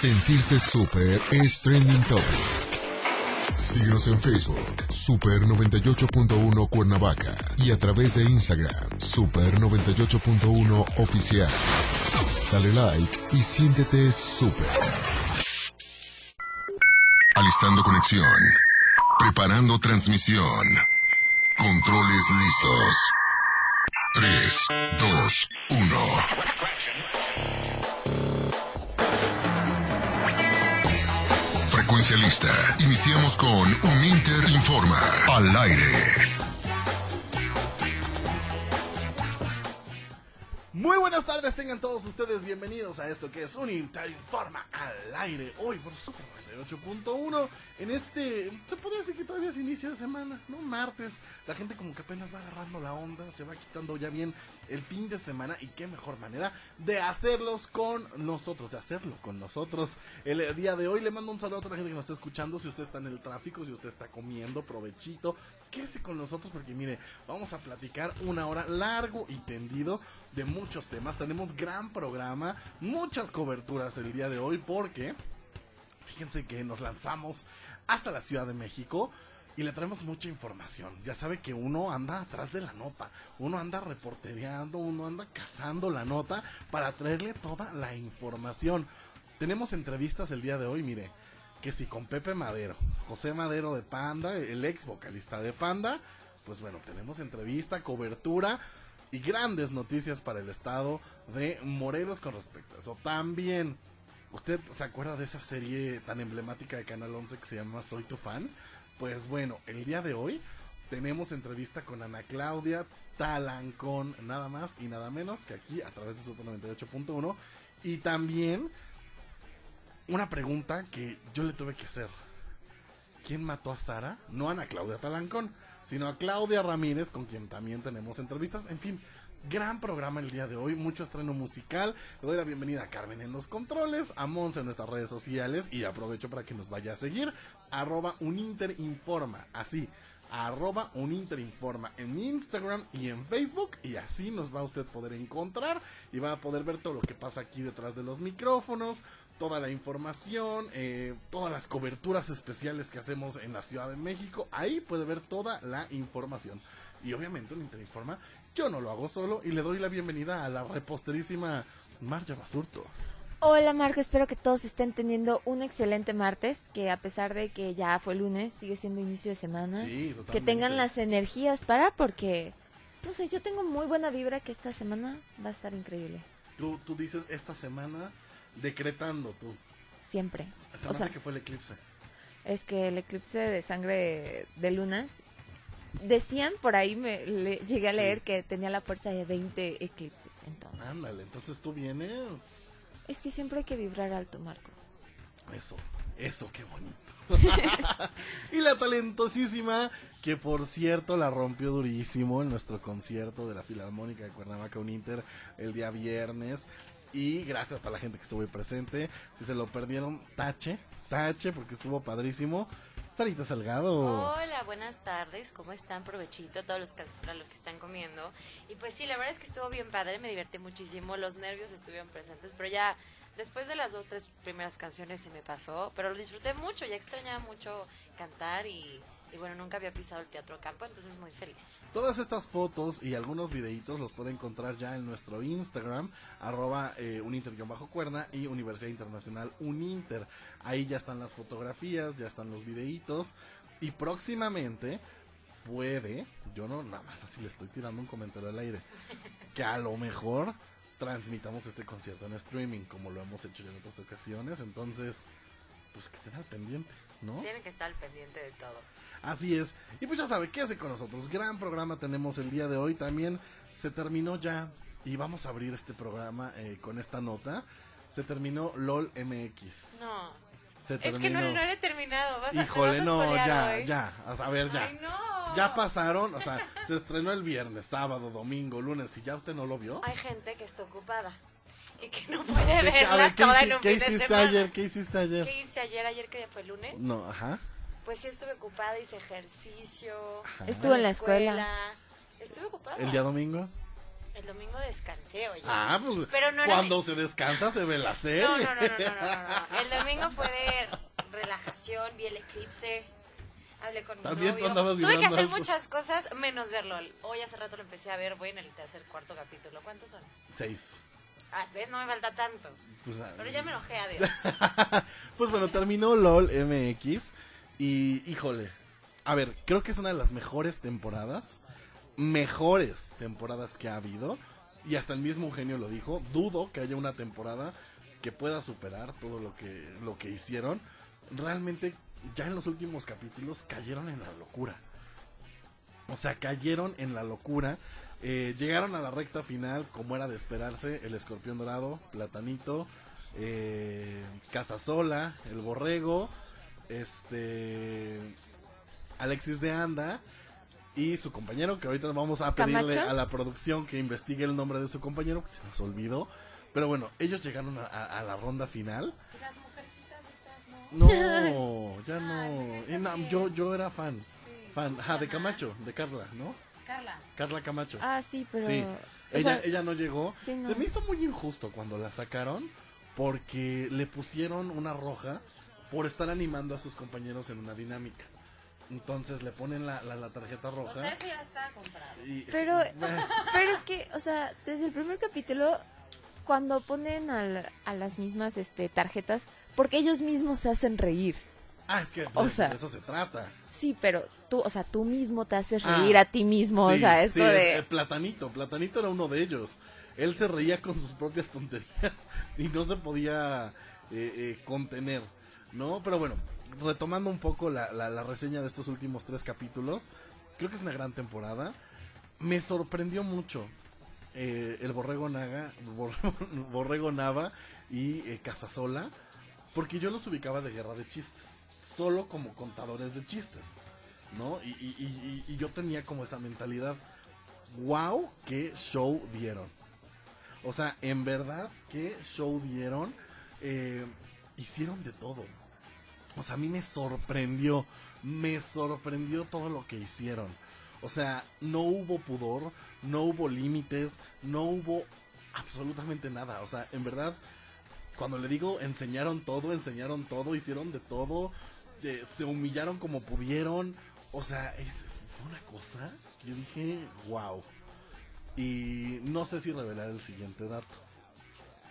Sentirse súper es trending topic. Síguenos en Facebook, Super 98.1 Cuernavaca y a través de Instagram, Super 98.1 Oficial. Dale like y siéntete súper. Alistando conexión. Preparando transmisión. Controles listos. 3, 2, 1. Iniciamos con Un Inter Informa. Al aire. Muy buenas tardes, tengan todos ustedes bienvenidos a esto que es un Inter Informa al aire. Hoy por 98.1 en este, se podría decir que todavía es inicio de semana, ¿no? Martes, la gente como que apenas va agarrando la onda, se va quitando ya bien el fin de semana y qué mejor manera de hacerlos con nosotros, de hacerlo con nosotros. El día de hoy le mando un saludo a toda la gente que nos está escuchando, si usted está en el tráfico, si usted está comiendo, provechito, quédese con nosotros porque mire, vamos a platicar una hora largo y tendido de muchos temas. Tenemos gran programa, muchas coberturas el día de hoy porque fíjense que nos lanzamos hasta la Ciudad de México y le traemos mucha información. Ya sabe que uno anda atrás de la nota, uno anda reportereando, uno anda cazando la nota para traerle toda la información. Tenemos entrevistas el día de hoy, mire, que si con Pepe Madero, José Madero de Panda, el ex vocalista de Panda, pues bueno, tenemos entrevista, cobertura y grandes noticias para el estado de Morelos con respecto a eso. También, ¿usted se acuerda de esa serie tan emblemática de Canal 11 que se llama Soy tu fan? Pues bueno, el día de hoy tenemos entrevista con Ana Claudia Talancón, nada más y nada menos que aquí a través de Super 98.1. Y también una pregunta que yo le tuve que hacer. ¿Quién mató a Sara? No Ana Claudia Talancón, sino a Claudia Ramírez, con quien también tenemos entrevistas. En fin, gran programa el día de hoy, mucho estreno musical. Le doy la bienvenida a Carmen en los controles, a Monse en nuestras redes sociales y aprovecho para que nos vaya a seguir. Arroba Uninterinforma, así. Arroba Uninterinforma en Instagram y en Facebook y así nos va a usted poder encontrar y va a poder ver todo lo que pasa aquí detrás de los micrófonos, toda la información, eh, todas las coberturas especiales que hacemos en la Ciudad de México. Ahí puede ver toda la información. Y obviamente un Interinforma, yo no lo hago solo y le doy la bienvenida a la reposterísima Marja Basurto. Hola Marco, espero que todos estén teniendo un excelente martes, que a pesar de que ya fue lunes, sigue siendo inicio de semana. Sí, totalmente. que tengan las energías para, porque, no sé, yo tengo muy buena vibra que esta semana va a estar increíble. Tú, tú dices esta semana decretando tú. Siempre. O sea, que fue el eclipse. es que el eclipse de sangre de lunas, decían por ahí, me le- llegué a Sí. leer que tenía la fuerza de 20 eclipses, entonces. Ándale, entonces tú vienes. Es que siempre hay que vibrar alto, Marco. Eso, eso, qué bonito. y la talentosísima, que por cierto la rompió durísimo en nuestro concierto de la Filarmónica de Cuernavaca Uninter el día viernes. Y gracias para la gente que estuvo ahí presente. Si se lo perdieron, tache, tache, porque estuvo padrísimo. Sarita Salgado. Hola, buenas tardes, ¿cómo están? Provechito a todos los que, los que están comiendo. Y pues sí, la verdad es que estuvo bien padre, me divertí muchísimo, los nervios estuvieron presentes, pero ya después de las dos, tres primeras canciones se me pasó, pero lo disfruté mucho, ya extrañaba mucho cantar y, y bueno, nunca había pisado el Teatro Campo, entonces muy feliz. Todas estas fotos y algunos videitos los puede encontrar ya en nuestro Instagram, arroba eh, uninter-cuerna y Universidad Internacional Uninter. Ahí ya están las fotografías, ya están los videitos y próximamente puede, yo no nada más así le estoy tirando un comentario al aire, que a lo mejor transmitamos este concierto en streaming como lo hemos hecho ya en otras ocasiones, entonces pues que estén al pendiente, ¿no? Tienen que estar al pendiente de todo. Así es. Y pues ya sabe, quédese con nosotros. Gran programa tenemos el día de hoy. También se terminó ya. Y vamos a abrir este programa eh, con esta nota. Se terminó LOL MX. No, Se es que no, terminó. no lo he terminado. Vas Híjole, a no, ya, hoy. ya. A ver, ya. Ay, no. Ya pasaron, o sea, se estrenó el viernes, sábado, domingo, lunes. ¿Y ya usted no lo vio? Hay gente que está ocupada y que no puede ¿Qué- qué- a verla ver, ¿qué, toda hici- en un qué fin de hiciste semana. ayer? ¿Qué hiciste ayer? ¿Qué hice ayer? Ayer que ya fue lunes. No, ajá. Pues sí estuve ocupada, hice ejercicio. Ajá. Estuve en la escuela. Estuve ocupada. ¿El día domingo? El domingo descansé, oye. Ah, pues Pero no era cuando se descansa se ve la serie. No, no, no, no, no, no, no. El domingo fue de relajación, vi el eclipse, hablé con mi También tú novio. andabas Tuve que hacer muchas cosas menos verlo. Hoy hace rato lo empecé a ver, voy en el tercer, cuarto capítulo. ¿Cuántos son? Seis. Ah, ¿ves? No me falta tanto. Pues, ah, Pero ya me enojé, adiós. pues bueno, terminó LOL MX y híjole, a ver, creo que es una de las mejores temporadas, mejores temporadas que ha habido y hasta el mismo Eugenio lo dijo, dudo que haya una temporada que pueda superar todo lo que lo que hicieron. Realmente ya en los últimos capítulos cayeron en la locura. O sea, cayeron en la locura. Eh, llegaron a la recta final, como era de esperarse, el escorpión dorado, Platanito, eh, Casasola, el borrego, este Alexis de Anda y su compañero, que ahorita vamos a pedirle ¿Camacho? a la producción que investigue el nombre de su compañero, que se nos olvidó. Pero bueno, ellos llegaron a, a- a la ronda final. ¿Y las mujercitas estas no? No, ya no. Ay, no, yo, yo era fan. Sí. Fan, ajá, de Camacho, de Carla, ¿no? Carla. Carla Camacho. Ah, sí, pero... Sí, o ella, sea, ella no llegó. sí, no. Se me hizo muy injusto cuando la sacaron porque le pusieron una roja por estar animando a sus compañeros en una dinámica. Entonces le ponen la, la, la tarjeta roja. O sea, eso ya estaba comprado. y- Pero, Eh, pero es que, o sea, desde el primer capítulo, cuando ponen al- a las mismas este, tarjetas, porque ellos mismos se hacen reír. ah, es que o de, sea- de eso se trata. Sí, pero tú, o sea, tú mismo te haces Ah, reír a ti mismo, Sí, o sea, esto sí, de... eh, Platanito, Platanito era uno de ellos. Él se reía con sus propias tonterías y no se podía eh, eh, contener, ¿no? Pero bueno, retomando un poco la, la- la reseña de estos últimos tres capítulos, creo que es una gran temporada. Me sorprendió mucho eh, el Borrego Naga, Bor- Borrego Nava y eh, Casasola, porque yo los ubicaba de guerra de chistes, solo como contadores de chistes. ¿no? Y, y- y- y- y yo tenía como esa mentalidad. ¡Wow! ¡Qué show dieron! O sea, en verdad, ¿qué show dieron? Eh, hicieron de todo. O sea, a mí me sorprendió. Me sorprendió todo lo que hicieron. O sea, no hubo pudor, no hubo límites, no hubo absolutamente nada. O sea, en verdad, cuando le digo enseñaron todo, enseñaron todo, hicieron de todo, eh, se humillaron como pudieron. O sea, es, fue una cosa que yo dije, wow. Y no sé si revelar el siguiente dato.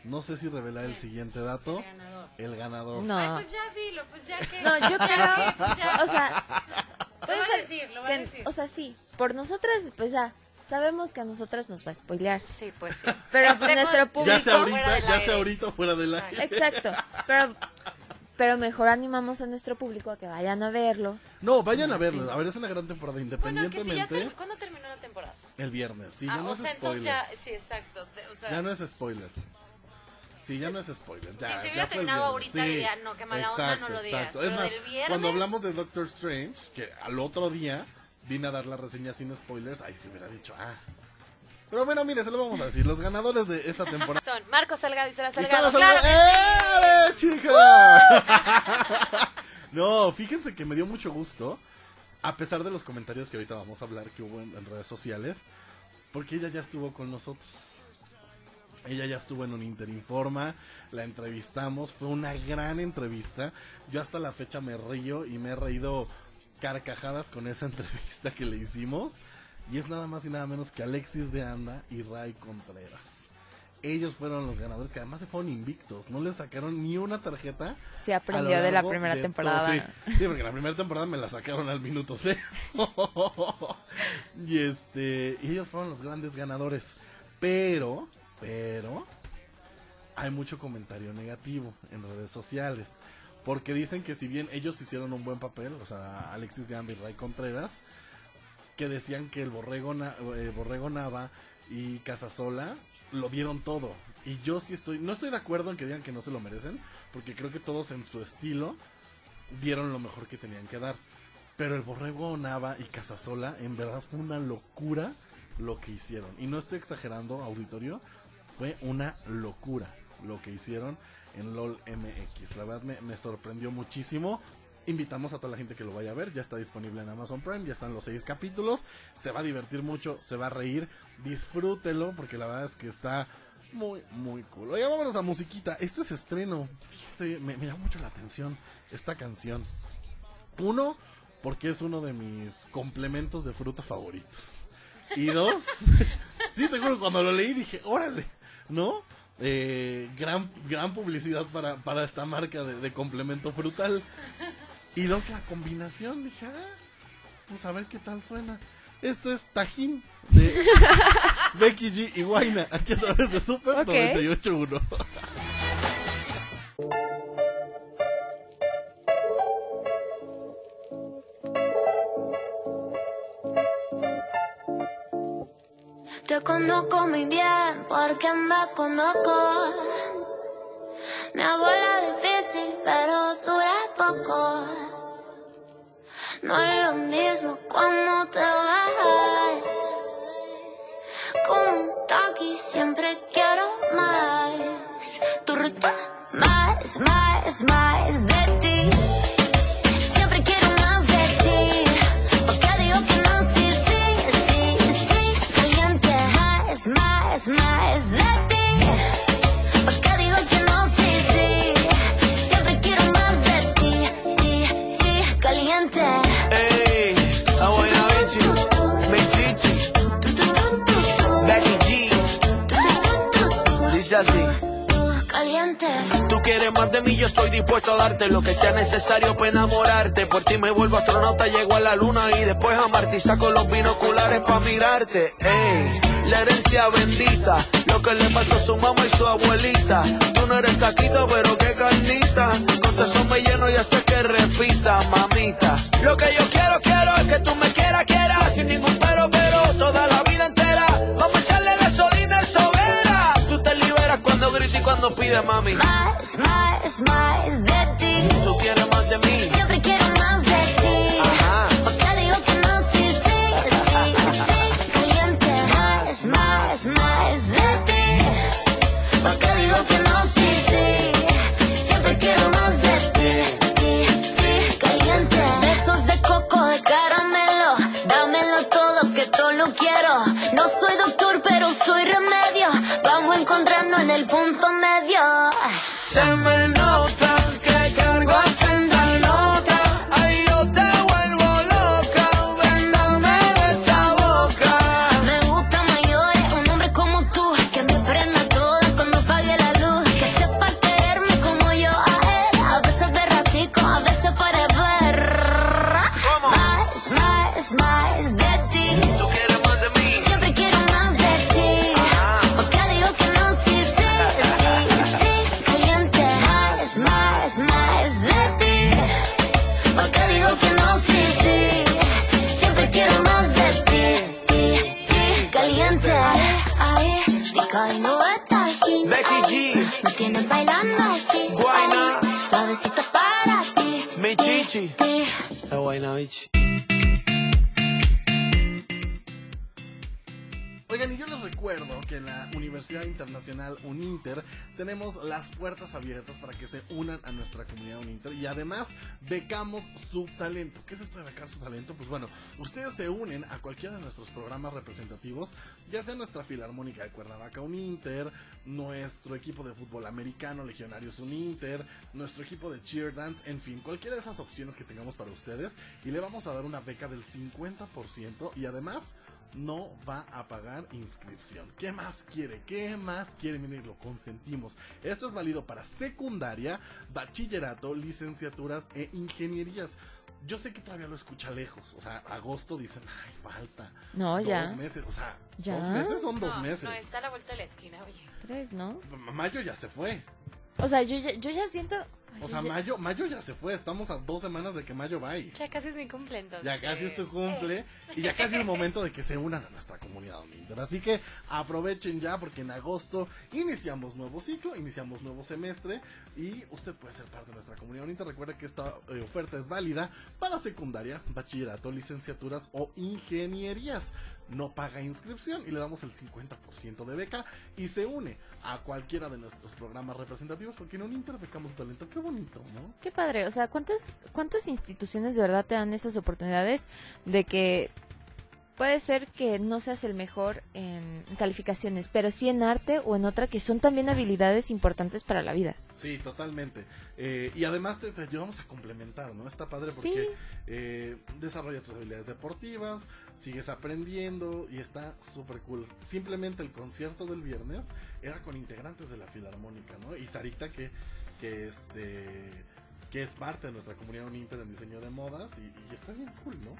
No sé si revelar el siguiente dato. El ganador. El ganador. No. Ay, pues ya dilo, pues ya que. No, yo creo, pues ya. o sea, Lo puede va a ser decir, lo va a decir. o sea, sí, por nosotras, pues ya, sabemos que a nosotras nos va a spoilear. Sí, pues sí. Pero Estemos- nuestro público... ya sea fuera ahorita, ya sea ahorita fuera del aire. Exacto, pero, pero mejor animamos a nuestro público a que vayan a verlo. No, vayan a verlo. A ver, es una gran temporada. Bueno, que si ya Independientemente, ter- ¿Cuándo terminó la temporada? el viernes. Sí, ah, ya no o es sea, spoiler. ya. Sí, exacto. de- o sea, Ya no es spoiler. Sí, ya no es spoiler. Ya, si se ya hubiera terminado ahorita, diría, no, qué mala onda, no lo digas. exacto. Pero Es más, viernes- cuando hablamos de Doctor Strange, que al otro día vine a dar la reseña sin spoilers, ahí se hubiera dicho, ah. Pero bueno, mire, se lo vamos a decir. Los ganadores de esta temporada. Son Marcos Salgado y Sara Salgado. Sara ¡Claro que sí! ¡Eh, chica! no, fíjense que me dio mucho gusto, a pesar de los comentarios que ahorita vamos a hablar que hubo en, en redes sociales, porque ella ya estuvo con nosotros. Ella ya estuvo en un Interinforma, la entrevistamos, fue una gran entrevista. Yo hasta la fecha me río y me he reído carcajadas con esa entrevista que le hicimos. Y es nada más y nada menos que Alexis de Anda y Ray Contreras. Ellos fueron los ganadores que además se fueron invictos, no les sacaron ni una tarjeta. Se aprendió de la primera de temporada. Sí, sí, porque la primera temporada me la sacaron al minuto cero. y este, y ellos fueron los grandes ganadores. Pero, pero, hay mucho comentario negativo en redes sociales. Porque dicen que si bien ellos hicieron un buen papel, o sea, Alexis de Anda y Ray Contreras, que decían que el Borrego, eh, Borrego Nava y Casasola lo dieron todo. Y yo sí estoy, no estoy de acuerdo en que digan que no se lo merecen, porque creo que todos en su estilo dieron lo mejor que tenían que dar. Pero el Borrego Nava y Casasola, en verdad fue una locura lo que hicieron. Y no estoy exagerando, auditorio, fue una locura lo que hicieron en LOL MX. La verdad me, me sorprendió muchísimo. Invitamos a toda la gente que lo vaya a ver. Ya está disponible en Amazon Prime. Ya están los seis capítulos. Se va a divertir mucho. Se va a reír. Disfrútelo. Porque la verdad es que está muy, muy cool. Oye, vámonos a musiquita. Esto es estreno. Fíjense, me, me llama mucho la atención esta canción. Uno, porque es uno de mis complementos de fruta favoritos. Y dos, sí, te juro, cuando lo leí dije, órale, ¿no? Eh, gran, gran publicidad para, para esta marca de, de complemento frutal. Y dos, la combinación, dije, ah, pues a ver qué tal suena. Esto es Tajín de Becky G y Guaina, aquí a través de Super Ok. 98.1. Te conozco muy bien porque me conozco. Me hago la difícil, pero dura poco. No es lo mismo cuando te vas. Como un taqui, siempre quiero más. Tu ruta, más, más, más de ti. Más, más de ti. Porque digo que no, sí, sí. Siempre quiero más de ti, ti, ti. Caliente. Ey, la buena Vinci, mi chichi, Becky G, dice así. Caliente. Tú quieres más de mí, yo estoy dispuesto a darte lo que sea necesario para enamorarte. Por ti me vuelvo astronauta, llego a la luna y después a Marte y saco los binoculares para mirarte. Ey, la herencia bendita, lo que le pasó a su mamá y su abuelita. Tú no eres taquito, pero qué carnita. Con tu eso me lleno y hace que repita, mamita. Lo que yo quiero, quiero es que tú me quieras, quieras, sin ningún pero, pero, toda la vida entera. Vamos a echarle gasolina en sobera. Tú te liberas cuando gritas y cuando pides, mami. Más, más, más de ti. Tú quieres más de mí. El punto medio. Las puertas abiertas para que se unan a nuestra comunidad Uninter y además becamos su talento. ¿Qué es esto de becar su talento? Pues bueno, ustedes se unen a cualquiera de nuestros programas representativos, ya sea nuestra Filarmónica de Cuernavaca Uninter, nuestro equipo de fútbol americano Legionarios Uninter, nuestro equipo de cheer dance, en fin, cualquiera de esas opciones que tengamos para ustedes y le vamos a dar una beca del 50% y además no va a pagar inscripción. ¿Qué más quiere? ¿Qué más quiere? Miren, lo consentimos. Esto es válido para secundaria, bachillerato, licenciaturas e ingenierías. Yo sé que todavía lo escucha lejos. O sea, agosto dicen, ay, falta. No, dos ya. meses. O sea, ¿Ya? dos meses son dos meses. No, está a la vuelta de la esquina, oye. Tres, ¿no? Mayo ya se fue. O sea, yo ya, yo ya siento... O sea, mayo, mayo ya se fue. Estamos a dos semanas de que mayo va y Ya casi es mi cumple, entonces. Ya casi es tu cumple y ya casi es momento de que se unan a nuestra comunidad Uninter. Así que aprovechen ya porque en agosto iniciamos nuevo ciclo, iniciamos nuevo semestre y usted puede ser parte de nuestra comunidad Uninter. Recuerda que esta eh, oferta es válida para secundaria, bachillerato, licenciaturas o ingenierías. No paga inscripción y le damos el 50% de beca y se une a cualquiera de nuestros programas representativos porque en Uninter becamos talento. ¿Qué bonito, ¿no? Qué padre, o sea, ¿cuántas, ¿cuántas instituciones de verdad te dan esas oportunidades de que puede ser que no seas el mejor en calificaciones, pero sí en arte o en otra que son también habilidades importantes para la vida? Sí, totalmente. Eh, y además te, te ayudamos a complementar, ¿no? Está padre porque Sí. eh, desarrollas tus habilidades deportivas, sigues aprendiendo y está súper cool. Simplemente el concierto del viernes era con integrantes de la Filarmónica, ¿no? Y Sarita que, que este que es parte de nuestra comunidad Uninter en diseño de modas y, y está bien cool, ¿no?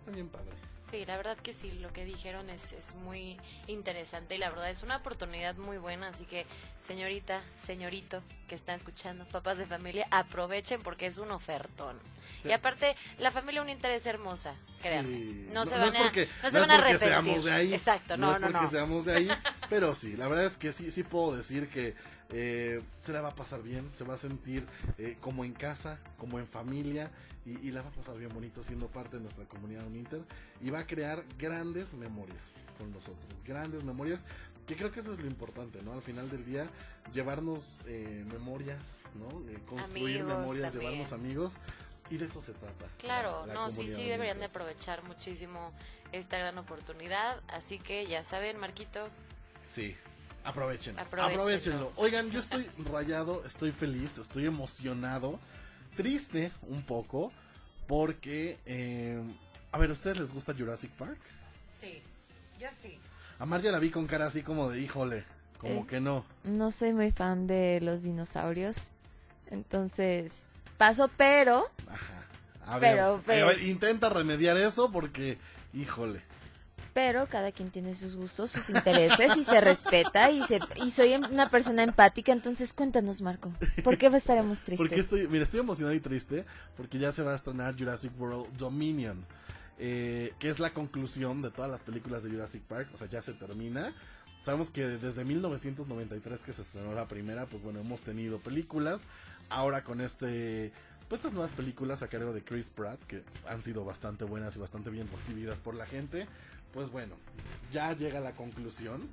Está bien padre. Sí, la verdad que sí, lo que dijeron es, es muy interesante y la verdad es una oportunidad muy buena, así que señorita, señorito que están escuchando, papás de familia, aprovechen porque es un ofertón. Sí. Y aparte, la familia Uninter es hermosa, créanme. Sí. No, se es van a, porque- no se es van a porque arrepentir. seamos de ahí. Exacto, no, es no, porque no. seamos de ahí. Pero sí, la verdad es que sí, sí puedo decir que eh, se la va a pasar bien, se va a sentir eh, como en casa, como en familia. Y, y la va a pasar bien bonito siendo parte de nuestra comunidad Uninter. Y va a crear grandes memorias con nosotros. Grandes memorias. Que creo que eso es lo importante, ¿no? Al final del día, llevarnos eh, memorias, ¿no? Eh, construir Amigos memorias, también. llevarnos amigos. Y de eso se trata. Claro, la- la no, sí, sí, deberían de aprovechar muchísimo esta gran oportunidad. Así que ya saben, Marquito, Sí, aprovechen. Aprovechenlo. Aprovechenlo. Oigan, yo estoy rayado, estoy feliz, estoy emocionado, triste un poco, porque, eh, a ver, ¿a ustedes les gusta Jurassic Park? sí, yo sí. A Mar ya la vi con cara así como de, híjole, como Eh. que no. No soy muy fan de los dinosaurios, entonces paso, pero Ajá. A ver, Pero, a ver, pues- intenta remediar eso porque, híjole. Pero cada quien tiene sus gustos, sus intereses y se respeta y se y soy em- una persona empática, entonces cuéntanos, Marco, ¿por qué estaremos tristes? Porque estoy, mira, estoy emocionado y triste porque ya se va a estrenar Jurassic World Dominion, eh, que es la conclusión de todas las películas de Jurassic Park, o sea, ya se termina. Sabemos que desde 1993 que se estrenó la primera, pues bueno, hemos tenido películas. Ahora con este, pues estas nuevas películas a cargo de Chris Pratt, que han sido bastante buenas y bastante bien recibidas por la gente, pues bueno, ya llega la conclusión.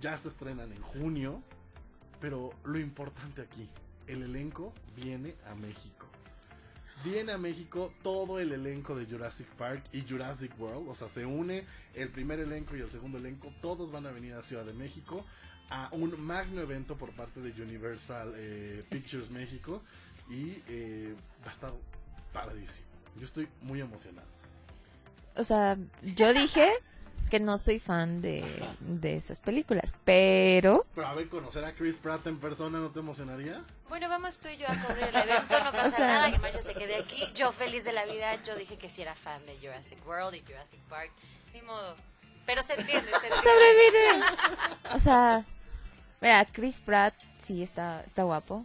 Ya se estrenan en junio, pero lo importante aquí, el elenco viene a México. Viene a México todo el elenco de Jurassic Park y Jurassic World. O sea, se une el primer elenco y el segundo elenco. Todos van a venir a Ciudad de México a un magno evento por parte de Universal eh, Pictures México. Y eh, va a estar padrísimo. Yo estoy muy emocionado. O sea, yo dije que no soy fan de, de esas películas, pero Pero a ver, conocer a Chris Pratt en persona no te emocionaría? Bueno, vamos tú y yo a cubrir el evento, no pasa O sea- nada, que Mario se quede aquí. Yo feliz de la vida, yo dije que sí era fan de Jurassic World y Jurassic Park, ni modo. Pero se entiende, se entiende. sobrevive. O sea, mira, Chris Pratt sí está, está guapo.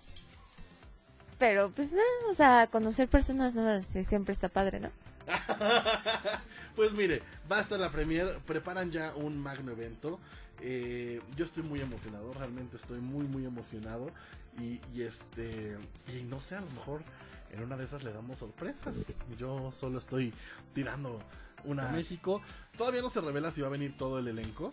Pero pues, eh, o sea, conocer personas nuevas eh, siempre está padre, ¿no? Pues mire, va a estar la premier, preparan ya un magno evento. Eh, yo estoy muy emocionado, realmente estoy muy muy emocionado y, y este y no sé, a lo mejor en una de esas le damos sorpresas. Yo solo estoy tirando una a México. Todavía no se revela si va a venir todo el elenco.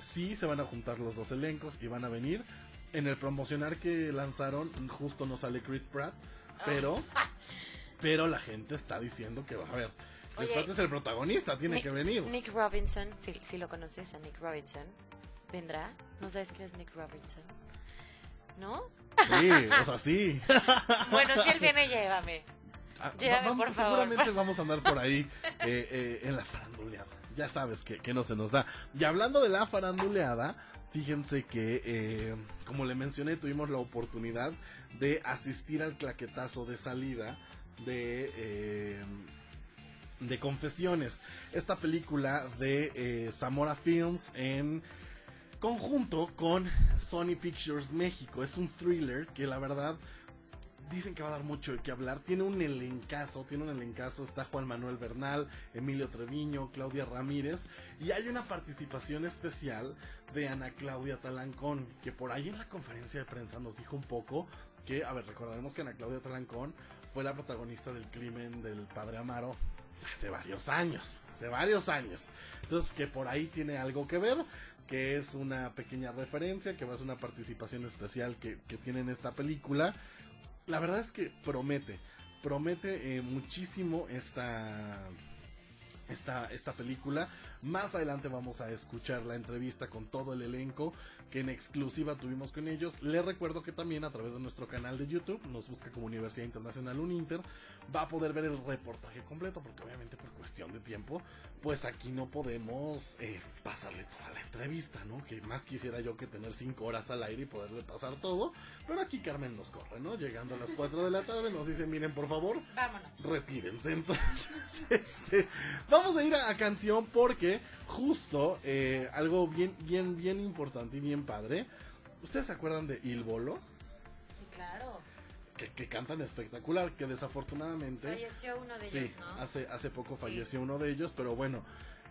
Sí se van a juntar los dos elencos y van a venir. En el promocionar que lanzaron, justo no sale Chris Pratt, pero pero la gente está diciendo que va a ver. Chris Oye, Pratt es el protagonista, tiene Nick- que venir. Nick Robinson, si, si lo conoces a Nick Robinson, ¿vendrá? ¿No sabes quién es Nick Robinson? ¿No? Sí, o sea, sí. Bueno, si él viene, llévame. Ah, Llévame, vamos- por favor. Seguramente vamos a andar por ahí eh, eh, en la faranduleada. Ya sabes que, que no se nos da. Y hablando de la faranduleada, fíjense que, eh, como le mencioné, tuvimos la oportunidad de asistir al claquetazo de salida de... eh, de Confesiones, esta película de eh, Zamora Films en conjunto con Sony Pictures México. Es un thriller que la verdad dicen que va a dar mucho de qué hablar. Tiene un elencazo, tiene un elencazo. Está Juan Manuel Bernal, Emilio Treviño, Claudia Ramírez. Y hay una participación especial de Ana Claudia Talancón, que por ahí en la conferencia de prensa nos dijo un poco que, a ver, recordaremos que Ana Claudia Talancón fue la protagonista del crimen del padre Amaro hace varios años, hace varios años. Entonces, que por ahí tiene algo que ver, que es una pequeña referencia, que va a ser una participación especial que, que tiene en esta película. La verdad es que promete, promete eh, muchísimo esta, esta, esta película. Más adelante vamos a escuchar la entrevista con todo el elenco que en exclusiva tuvimos con ellos. Les recuerdo que también a través de nuestro canal de YouTube, nos busca como Universidad Internacional Uninter, va a poder ver el reportaje completo, porque obviamente por cuestión de tiempo, pues aquí no podemos eh, pasarle toda la entrevista, ¿no? Que más quisiera yo que tener 5 horas al aire y poderle pasar todo, pero aquí Carmen nos corre, ¿no? Llegando a las 4 de la tarde nos dice, miren por favor, Vámonos. retírense. Entonces, este, vamos a ir a, a canción porque justo eh, algo bien, bien, bien importante y bien padre. ¿Ustedes se acuerdan de Il Bolo? Sí, claro. Que, que cantan espectacular, que desafortunadamente... Falleció uno de Sí, ellos, ¿no? hace, hace poco Sí. falleció uno de ellos, pero bueno,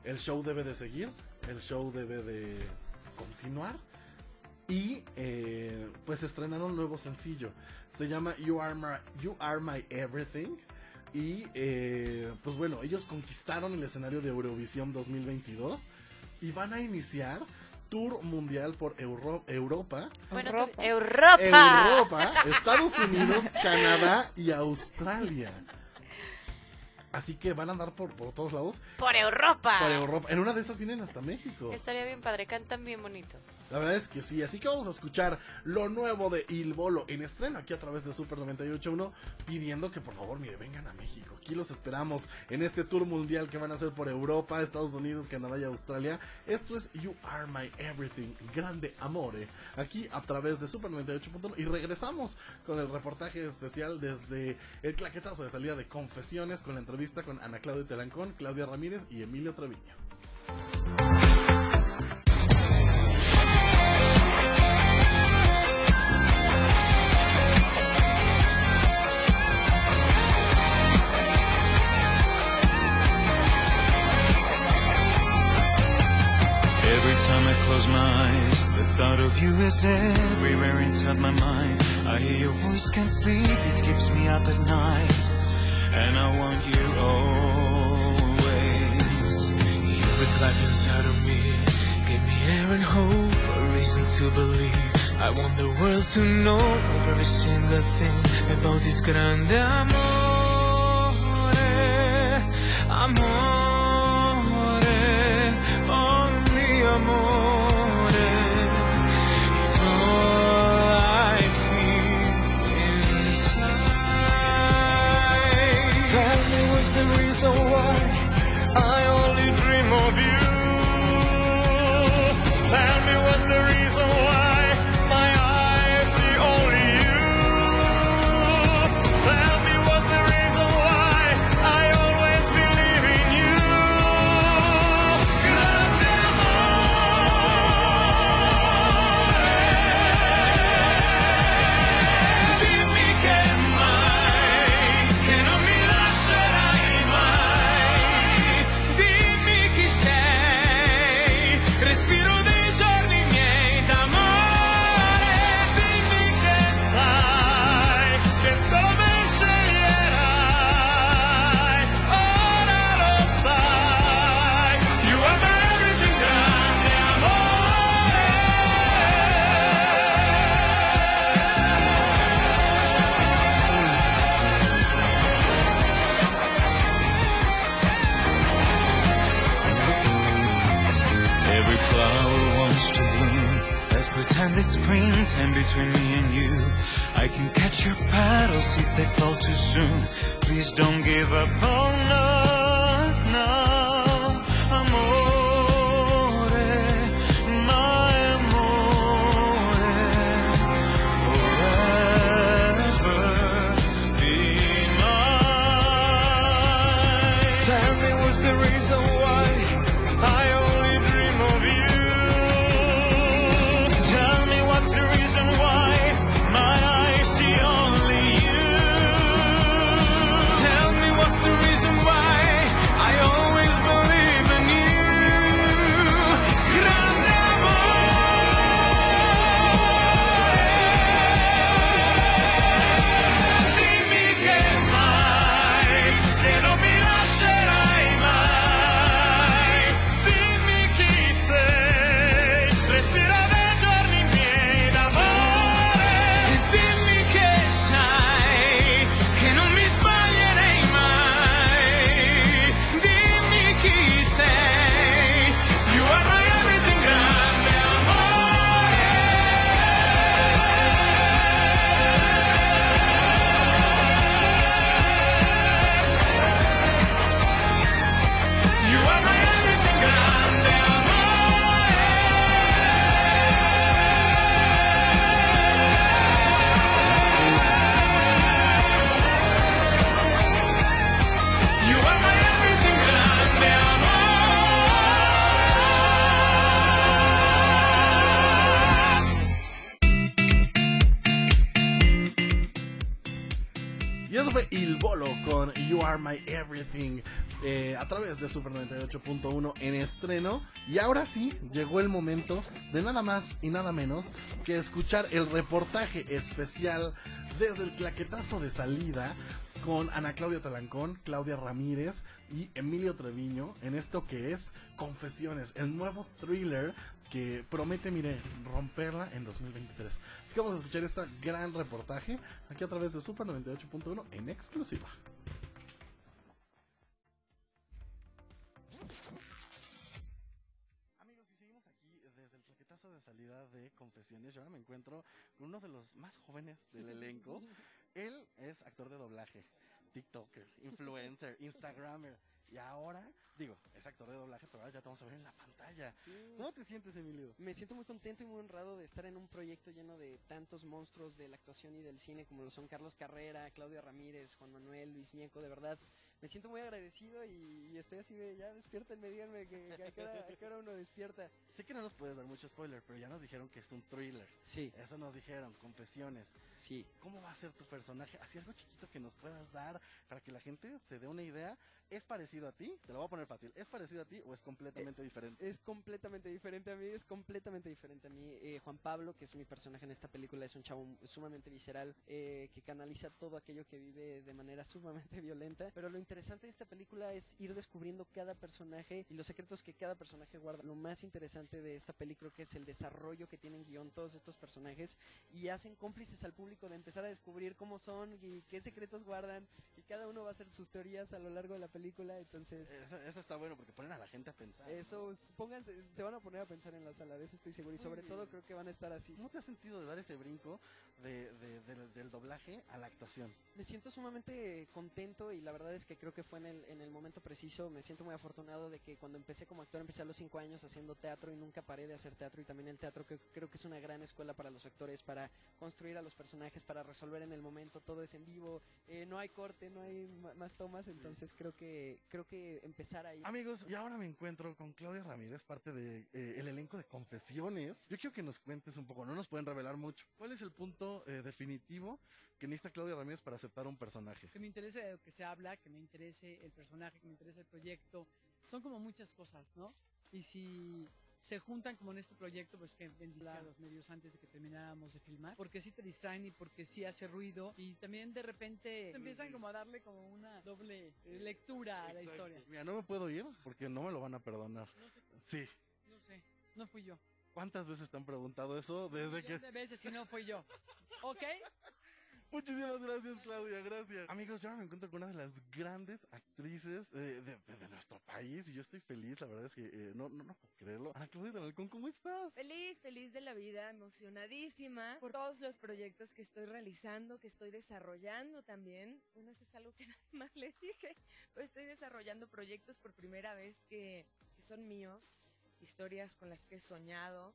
el show debe de seguir, el show debe de continuar. Y eh, pues estrenaron un nuevo sencillo. Se llama You Are My, you Are My Everything. Y eh, pues bueno, ellos conquistaron el escenario de Eurovisión 2022 y van a iniciar tour mundial por Euro- Europa, Bueno, Europa. tú- Europa. Europa, Estados Unidos, Canadá y Australia. Así que van a andar por, por todos lados. Por Europa. Por Europa. En una de esas vienen hasta México. Estaría bien padre, cantan bien bonito. La verdad es que sí. Así que vamos a escuchar lo nuevo de Il Bolo en estreno aquí a través de Super 98.1 pidiendo que por favor, mire, vengan a México. Aquí los esperamos en este tour mundial que van a hacer por Europa, Estados Unidos, Canadá y Australia. Esto es You Are My Everything, grande amore. Aquí a través de Super 98.1 y regresamos con el reportaje especial desde el claquetazo de salida de Confesiones con la entrevista con Ana Claudia Telancón, Claudia Ramírez y Emilio Treviño. You is everywhere inside my mind. I hear your voice, can't sleep, it keeps me up at night. And I want you always. You with life inside of me Give me air and hope, a reason to believe I want the world to know every single thing About this grande amore Amore, the reason why I only dream of you. Tell me what's the reason springtime between me and you. I can catch your paddles if they fall too soon. Please don't give up on us now. My Everything eh, a través de Super 98.1 en estreno. Y ahora sí, llegó el momento de nada más y nada menos que escuchar el reportaje especial desde el claquetazo de salida con Ana Claudia Talancón, Claudia Ramírez y Emilio Treviño en esto que es Confesiones, el nuevo thriller que promete, mire, romperla en 2023. Así que vamos a escuchar este gran reportaje aquí a través de Super 98.1 en exclusiva. Encuentro con uno de los más jóvenes del elenco. Él es actor de doblaje, TikToker, influencer, Instagramer. Y ahora, digo, es actor de doblaje, pero ahora ya te vamos a ver en la pantalla. ¿Cómo te sientes, Emilio? Me siento muy contento y muy honrado de estar en un proyecto lleno de tantos monstruos de la actuación y del cine como lo son Carlos Carrera, Claudia Ramírez, Juan Manuel, Luis Ñeco, de verdad. Me siento muy agradecido y, y estoy así de ya despiértenme, díganme que, que a, qué hora, a qué hora uno despierta. Sé que no nos puedes dar mucho spoiler, pero ya nos dijeron que es un thriller. Sí, Eso nos dijeron, confesiones. Sí. ¿Cómo va a ser tu personaje? Así algo chiquito que nos puedas dar para que la gente se dé una idea. ¿Es parecido a ti? Te lo voy a poner fácil. ¿Es parecido a ti o es completamente diferente? Es completamente diferente a mí, es completamente diferente a mí. Eh, Juan Pablo, que es mi personaje en esta película, es un chavo sumamente visceral eh, que canaliza todo aquello que vive de manera sumamente violenta. Pero lo interesante de esta película es ir descubriendo cada personaje y los secretos que cada personaje guarda. Lo más interesante de esta película que es el desarrollo que tienen guion todos estos personajes y hacen cómplices al público de empezar a descubrir cómo son y qué secretos guardan y cada uno va a hacer sus teorías a lo largo de la película. Entonces... Eso, eso está bueno porque ponen a la gente a pensar. Eso, s- pónganse, se van a poner a pensar en la sala, de eso estoy seguro. Y sobre todo creo que van a estar así. ¿Cómo te has sentido de dar ese brinco de, de- del, del doblaje a la actuación? Me siento sumamente contento y la verdad es que creo que fue en el, en el momento preciso. Me siento muy afortunado de que cuando empecé como actor empecé a los cinco años haciendo teatro y nunca paré de hacer teatro. Y también el teatro que creo que es una gran escuela para los actores, para construir a los personajes, para resolver en el momento. Todo es en vivo, eh, no hay corte, no hay más tomas. Entonces creo que creo que empezar ahí. Amigos, y ahora me encuentro con Claudia Ramírez, parte del de, eh, el elenco de Confesiones. Yo quiero que nos cuentes un poco, no nos pueden revelar mucho. ¿Cuál es el punto eh, definitivo que necesita Claudia Ramírez para aceptar un personaje? que me interese de lo que se habla, que me interese el personaje, que me interese el proyecto. Son como muchas cosas, ¿no? Y si se juntan como en este proyecto, pues que bendición a los medios antes de que termináramos de filmar, porque sí te distraen y porque sí hace ruido y también de repente empiezan como a darle como una doble eh, lectura a la Exacto. historia. Mira, no me puedo ir porque no me lo van a perdonar. No sé, Sí. no sé, no fui yo. ¿Cuántas veces te han preguntado eso desde que... De veces si no fui yo. ¿Ok? Muchísimas gracias, Claudia, gracias. Amigos, yo ahora me encuentro con una de las grandes actrices eh, de, de- de nuestro país y yo estoy feliz, la verdad es que eh, no, no, no puedo creerlo. Ana Claudia Dalcón, ¿cómo estás? Feliz, feliz de la vida, emocionadísima por todos los proyectos que estoy realizando, que estoy desarrollando también. Bueno, eso es algo que nadie más le dije, pero estoy desarrollando proyectos por primera vez que, que son míos, historias con las que he soñado.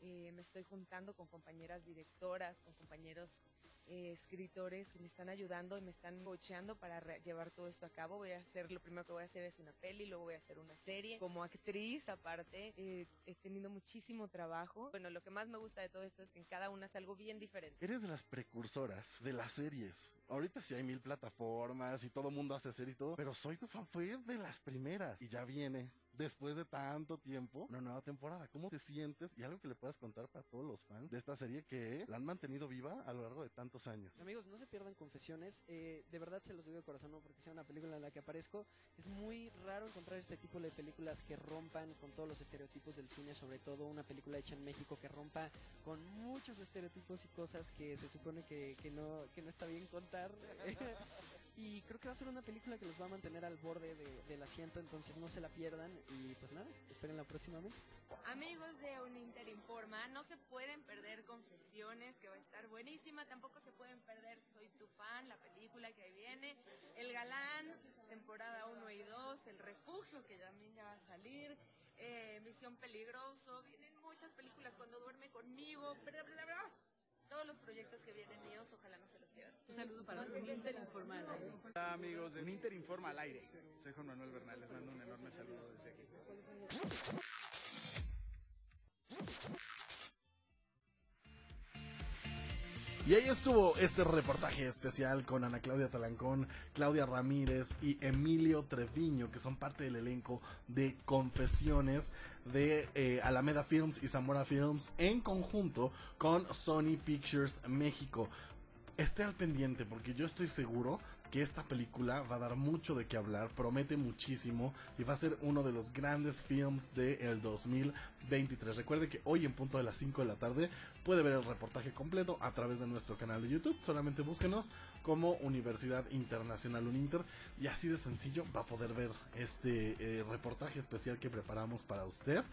Eh, me estoy juntando con compañeras directoras, con compañeros eh, escritores que me están ayudando y me están coacheando para llevar todo esto a cabo. Voy a hacer, lo primero que voy a hacer es una peli, luego voy a hacer una serie. Como actriz, aparte, eh, he tenido muchísimo trabajo. Bueno, lo que más me gusta de todo esto es que en cada una es algo bien diferente. Eres de las precursoras de las series. Ahorita sí hay mil plataformas y todo mundo hace series y todo, pero Soy tu fan fue de las primeras y ya viene. Después de tanto tiempo, una nueva temporada. ¿Cómo te sientes? Y algo que le puedas contar para todos los fans de esta serie que la han mantenido viva a lo largo de tantos años. Amigos, no se pierdan confesiones. eh, de verdad se los digo de corazón, no porque sea una película en la que aparezco. Es muy raro encontrar este tipo de películas que rompan con todos los estereotipos del cine, sobre todo una película hecha en México que rompa con muchos estereotipos y cosas que se supone que, que no, que no está bien contar. y creo que va a ser una película que los va a mantener al borde de- del asiento, entonces no se la pierdan. Y pues nada, espérenla próximamente. Amigos de Uninter Informa, no se pueden perder Confesiones, que va a estar buenísima. Tampoco se pueden perder Soy tu fan, la película que ahí viene. El Galán, temporada 1 y 2. El Refugio, que también ya va a salir. eh, Misión Peligroso. Vienen muchas películas cuando duerme conmigo. Bla. Todos los proyectos que vienen míos, ojalá no se los pierdan. Un saludo para Uninter Informal. Hola amigos de Inter Informa al aire. Soy Juan Manuel Bernal, les mando un enorme saludo desde aquí. Y ahí estuvo este reportaje especial con Ana Claudia Talancón, Claudia Ramírez y Emilio Treviño, que son parte del elenco de Confesiones de eh, Alameda Films y Zamora Films en conjunto con Sony Pictures México. Esté al pendiente porque yo estoy seguro que esta película va a dar mucho de qué hablar, promete muchísimo y va a ser uno de los grandes films del 2023. Recuerde que hoy en punto de las 5 de la tarde puede ver el reportaje completo a través de nuestro canal de YouTube. Solamente búsquenos como Universidad Internacional Uninter y así de sencillo va a poder ver este eh, reportaje especial que preparamos para usted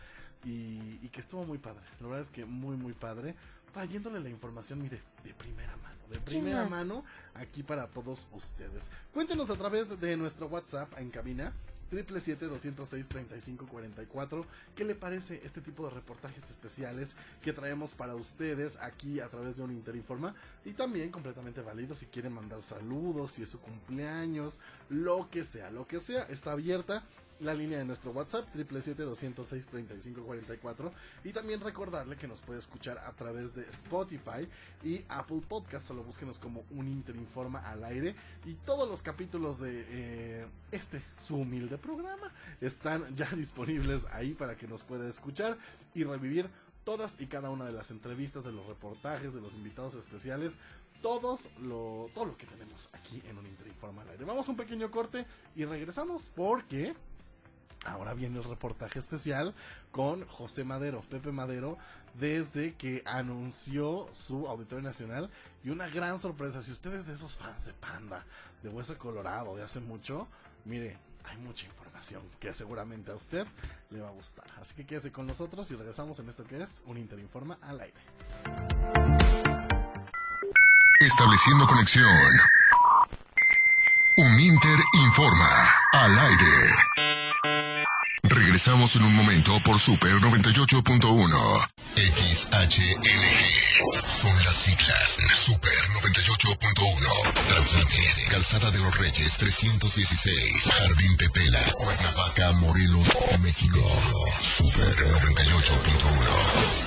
y que estuvo muy padre. La verdad es que muy muy padre trayéndole la información, mire, de primera mano, de ¿Quién primera mano, aquí para todos ustedes. Cuéntenos a través de nuestro WhatsApp en cabina. 777-206-3544. ¿Qué le parece este tipo de reportajes especiales que traemos para ustedes aquí a través de un Interinforma? Y también completamente válido si quieren mandar saludos, si es su cumpleaños, lo que sea, lo que sea, está abierta la línea de nuestro WhatsApp 777-206-3544 y también recordarle que nos puede escuchar a través de Spotify y Apple Podcast, solo búsquenos como un Interinforma al aire. Y todos los capítulos de eh, este, su humilde programa, están ya disponibles ahí para que nos pueda escuchar y revivir todas y cada una de las entrevistas, de los reportajes, de los invitados especiales, todos lo, todo lo que tenemos aquí en un Interinforma al aire. Vamos un pequeño corte y regresamos porque ahora viene el reportaje especial con José Madero, Pepe Madero, desde que anunció su Auditorio Nacional y una gran sorpresa, si ustedes de esos fans de Panda, de Hueso Colorado, de hace mucho, mire, hay mucha información que seguramente a usted le va a gustar. Así que quédese con nosotros y regresamos en esto que es un Interinforma al aire. Estableciendo conexión. Un Inter informa al aire. Regresamos en un momento por Super 98.1. XHNG. Son las siglas Super 98.1. Transmite Calzada de los Reyes 316. Jardín Tetela. Cuernavaca, Morelos, México. Super 98.1.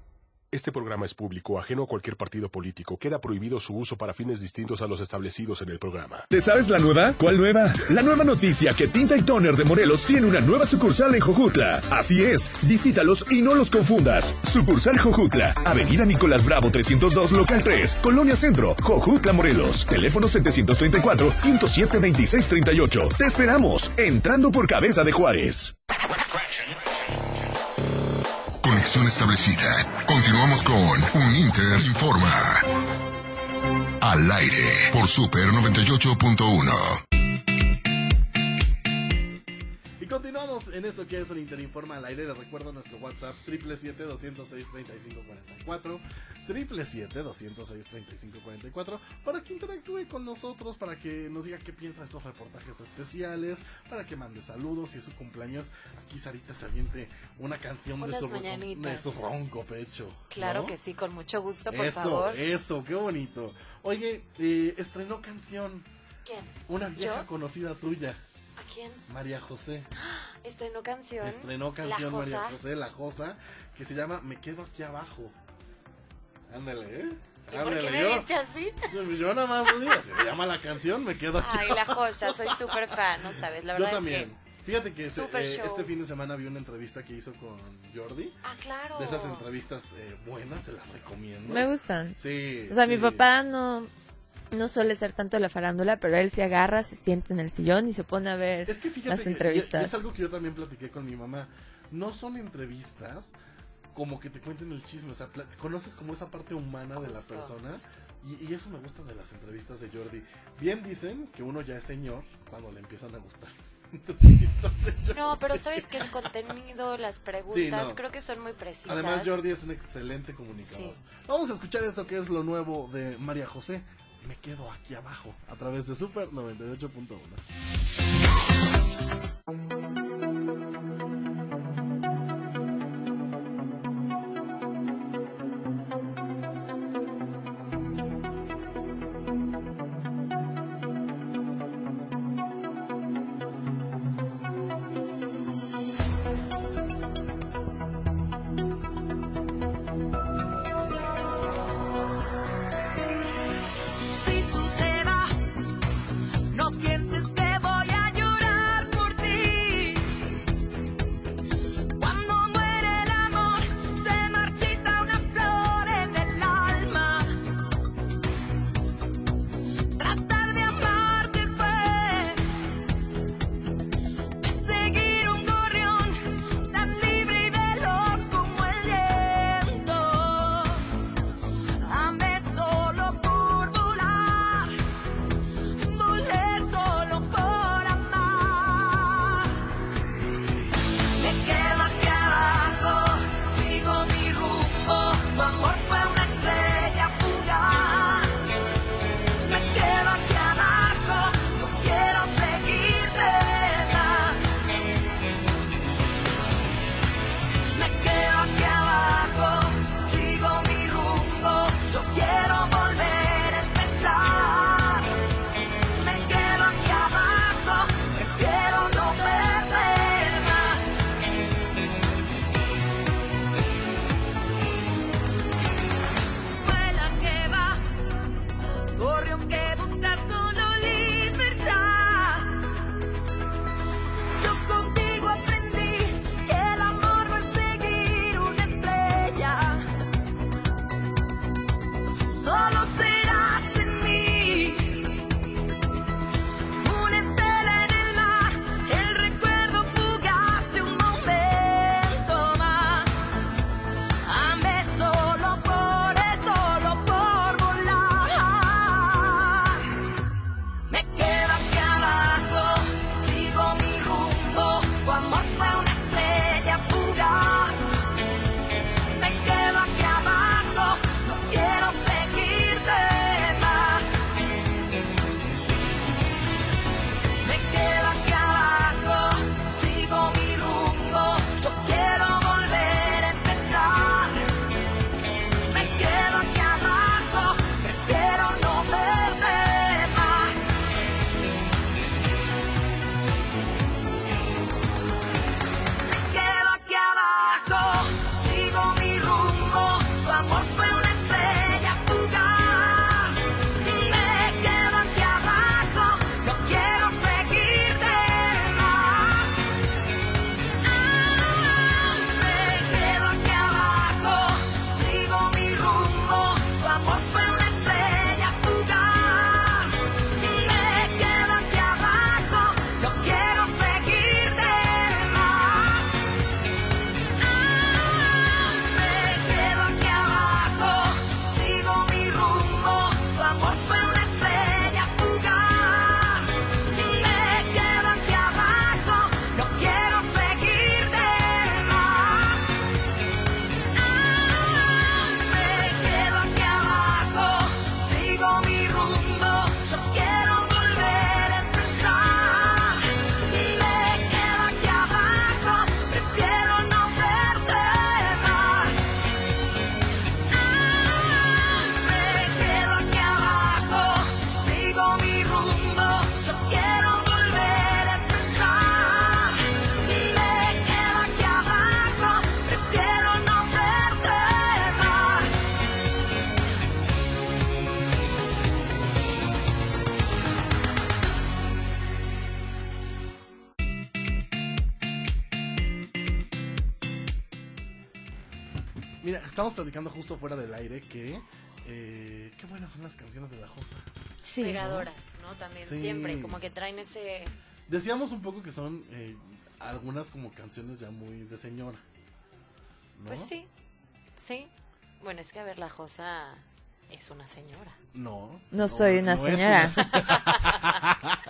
Este programa es público, ajeno a cualquier partido político. Queda prohibido su uso para fines distintos a los establecidos en el programa. ¿Te sabes la nueva? ¿Cuál nueva? La nueva noticia que Tinta y Toner de Morelos tiene una nueva sucursal en Jojutla. Así es, visítalos y no los confundas. Sucursal Jojutla, Avenida Nicolás Bravo 302, local 3, Colonia Centro, Jojutla, Morelos. Teléfono 734-107-2638. Te esperamos, entrando por Cabeza de Juárez. Conexión establecida. Continuamos con Un Inter Informa. Al aire por Super 98.1. en esto que es un Interinforma al aire. Les recuerdo nuestro WhatsApp 777-206-3544. 777-206-3544. Para que interactúe con nosotros, para que nos diga qué piensa de estos reportajes especiales, para que mande saludos. Si es su cumpleaños, aquí Sarita se aviente una canción de su, de su ronco pecho. Claro ¿no? que sí, con mucho gusto, por eso, favor. Eso, qué bonito. Oye, eh, estrenó canción. ¿Quién? Una vieja ¿Yo? conocida tuya, ¿A quién? María José. Estrenó canción. Estrenó canción La María Josa. José, La Josa, que se llama Me quedo aquí abajo. Ándale, ¿eh? ¿Y por qué me yo. viste así? Yo nada más digo, así se llama la canción, Me quedo aquí Ay, la. Josa, soy súper fan, no sabes, la Yo verdad también. es que... Fíjate que este, eh, este fin de semana vi una entrevista que hizo con Jordi. Ah, claro. De esas entrevistas eh, buenas, se las recomiendo. Me gustan. Sí. O sea, mi papá no no suele ser tanto la farándula, pero él se agarra, se sienta en el sillón y se pone a ver es que fíjate las entrevistas. Que es algo que yo también platiqué con mi mamá. No son entrevistas como que te cuenten el chisme, o sea, conoces como esa parte humana de la persona y, eso me gusta de las entrevistas de Jordi. Bien dicen que uno ya es señor cuando le empiezan a gustar. no, pero sabes que el contenido, las preguntas, creo que son muy precisas. Además, Jordi es un excelente comunicador. Vamos a escuchar esto que es lo nuevo de María José me quedo aquí abajo a través de Super 98.1. estábamos platicando justo fuera del aire que eh, qué buenas son las canciones de la Josa. Sí. Pegadoras, ¿no? También siempre, como que traen ese... Decíamos un poco que son eh, algunas como canciones ya muy de señora. Pues sí, sí. Bueno, es que a ver, la Josa es una señora. No. No, soy una señora.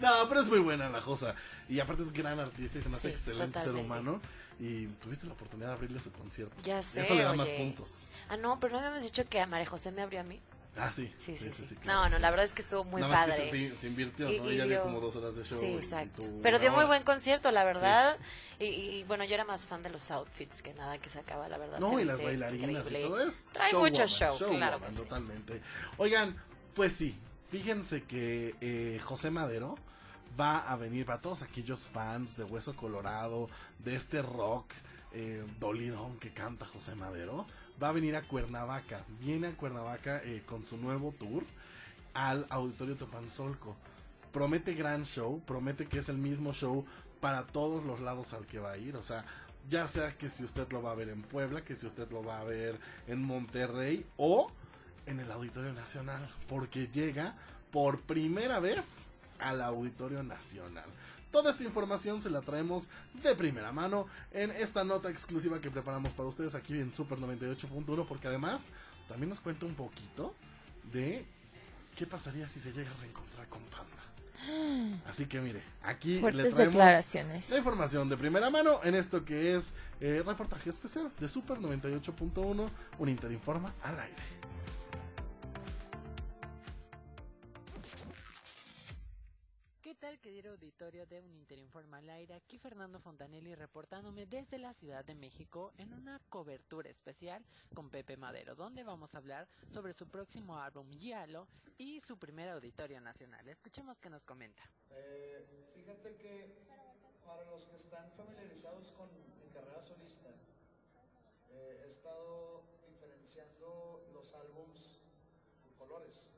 No, pero es muy buena la Josa. Y aparte es gran artista y se me hace excelente ser humano. Y tuviste la oportunidad de abrirle su concierto. Ya sé, Eso le da más puntos. Ah, no, pero no habíamos dicho que a María José me abrió a mí. Ah, sí. Sí, sí, sí. claro. No, no, la verdad es que estuvo muy Nada más que padre. se, invirtió, Y- ¿no? y Ella dio dio- como dos horas de show. Sí, exacto. tú Pero dio muy buen concierto, la verdad. Y, y, bueno, yo era más fan de los outfits que nada que sacaba, la verdad. No, y las bailarinas increíble. y todo es Trae show mucho woman, show, claro woman, que sí. totalmente. Oigan, pues sí, fíjense que eh, José Madero va a venir para todos aquellos fans de Hueso Colorado, de este rock eh, dolidón que canta José Madero, va a venir a Cuernavaca. Viene a Cuernavaca eh, con su nuevo tour al Auditorio Topanzolco. Promete gran show, promete que es el mismo show para todos los lados al que va a ir. O sea, ya sea que si usted lo va a ver en Puebla, que si usted lo va a ver en Monterrey o en el Auditorio Nacional, porque llega por primera vez al Auditorio Nacional. Toda esta información se la traemos de primera mano en esta nota exclusiva que preparamos para ustedes aquí en Super 98.1, porque además también nos cuenta un poquito de qué pasaría si se llega a reencontrar con Panda. Así que mire, aquí le traemos declaraciones. la información de primera mano en esto que es eh, reportaje especial de Super 98.1, un Interinforma al aire. Querido auditorio de un Interinforma al aire? Aquí Fernando Fontanelli reportándome desde la Ciudad de México en una cobertura especial con Pepe Madero, donde vamos a hablar sobre su próximo álbum Yalo y su primer auditorio nacional. Escuchemos qué nos comenta. Eh, fíjate que para los que están familiarizados con mi carrera solista, eh, he estado diferenciando los álbums por colores.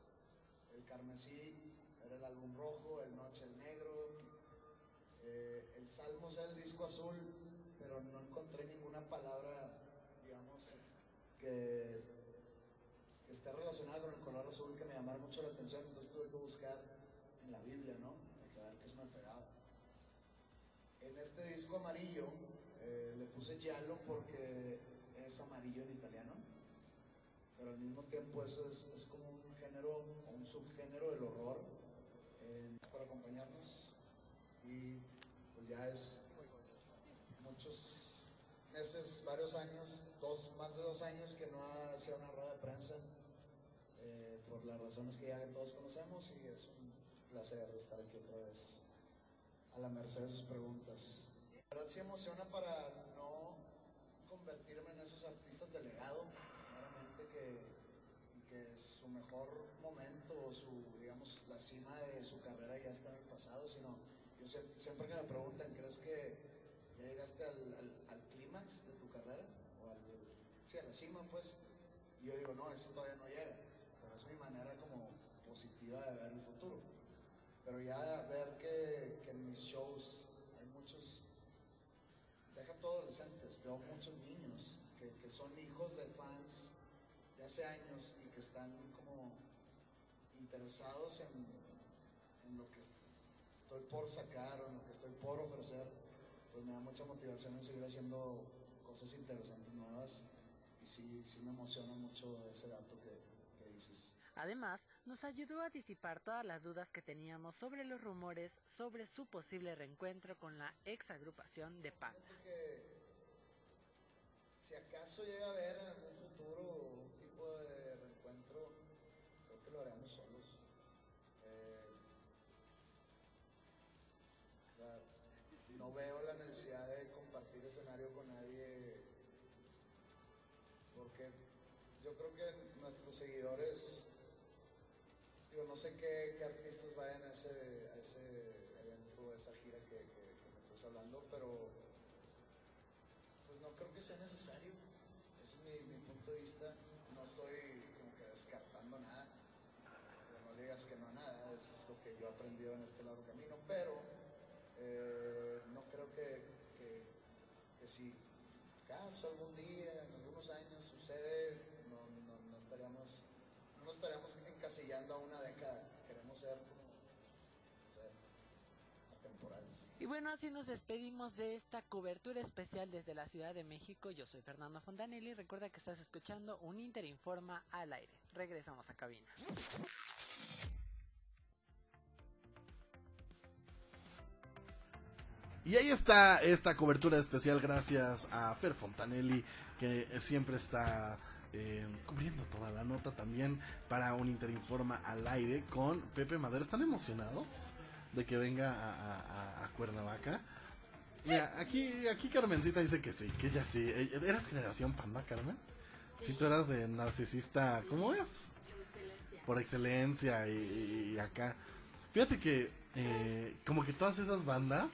El carmesí era el álbum rojo, el noche el negro, eh, el salmos era el disco azul, pero no encontré ninguna palabra, digamos, que, que esté relacionada con el color azul que me llamara mucho la atención, entonces tuve que buscar en la Biblia, ¿no? Para ver qué se me pegaba. En este disco amarillo eh, le puse giallo porque es amarillo en italiano, pero al mismo tiempo eso es, es como un género o un subgénero del horror para acompañarnos y pues ya es muchos meses, varios años, dos, más de dos años que no ha sido una rueda de prensa eh, por las razones que ya todos conocemos y es un placer estar aquí otra vez a la merced de sus preguntas. La verdad sí emociona para no convertirme en esos artistas de legado, claramente que, que su mejor momento o su, digamos, la cima de su carrera ya está en el pasado, sino yo siempre, que me preguntan, ¿crees que ya llegaste al, al, al clímax de tu carrera? O sí, a la cima, pues. Yo digo, no, eso todavía no llega, pero es mi manera como positiva de ver el futuro. Pero ya ver que, en mis shows hay muchos, deja todo adolescentes, veo muchos niños que son hijos de fans de hace años y que están como interesados en, en lo que estoy por sacar o en lo que estoy por ofrecer, pues me da mucha motivación en seguir haciendo cosas interesantes nuevas y sí, sí me emociona mucho ese dato que, que dices. Además, nos ayudó a disipar todas las dudas que teníamos sobre los rumores sobre su posible reencuentro con la ex agrupación de Panda. que si acaso llega a haber en algún futuro no veo la necesidad de compartir escenario con nadie porque yo creo que nuestros seguidores, digo, no sé qué, artistas vayan a ese, a ese evento, a esa gira que, me estás hablando, pero pues no creo que sea necesario. Ese es mi, punto de vista. No estoy como que descartando nada. No le digas que no a nada. Eso es lo que yo he aprendido en este largo camino. Pero eh, no creo que, que, si acaso algún día, en algunos años sucede, no, no, estaríamos no nos estaremos encasillando a una década. Queremos ser atemporales. Y bueno, así nos despedimos de esta cobertura especial desde la Ciudad de México. Yo soy Fernando Fontanelli. Recuerda que estás escuchando un Inter Informa al aire. Regresamos a cabina. Y ahí está esta cobertura especial gracias a Fer Fontanelli, que siempre está eh, cubriendo toda la nota también para un Interinforma al aire con Pepe Madero. ¿Están emocionados de que venga a, a- Cuernavaca? Mira, aquí, aquí Carmencita dice que sí, que ella sí. Eh, ¿Eras generación panda, Carmen? Sí, tú eras de narcisista, ¿cómo es? Por excelencia y, y acá. Fíjate que eh, como que todas esas bandas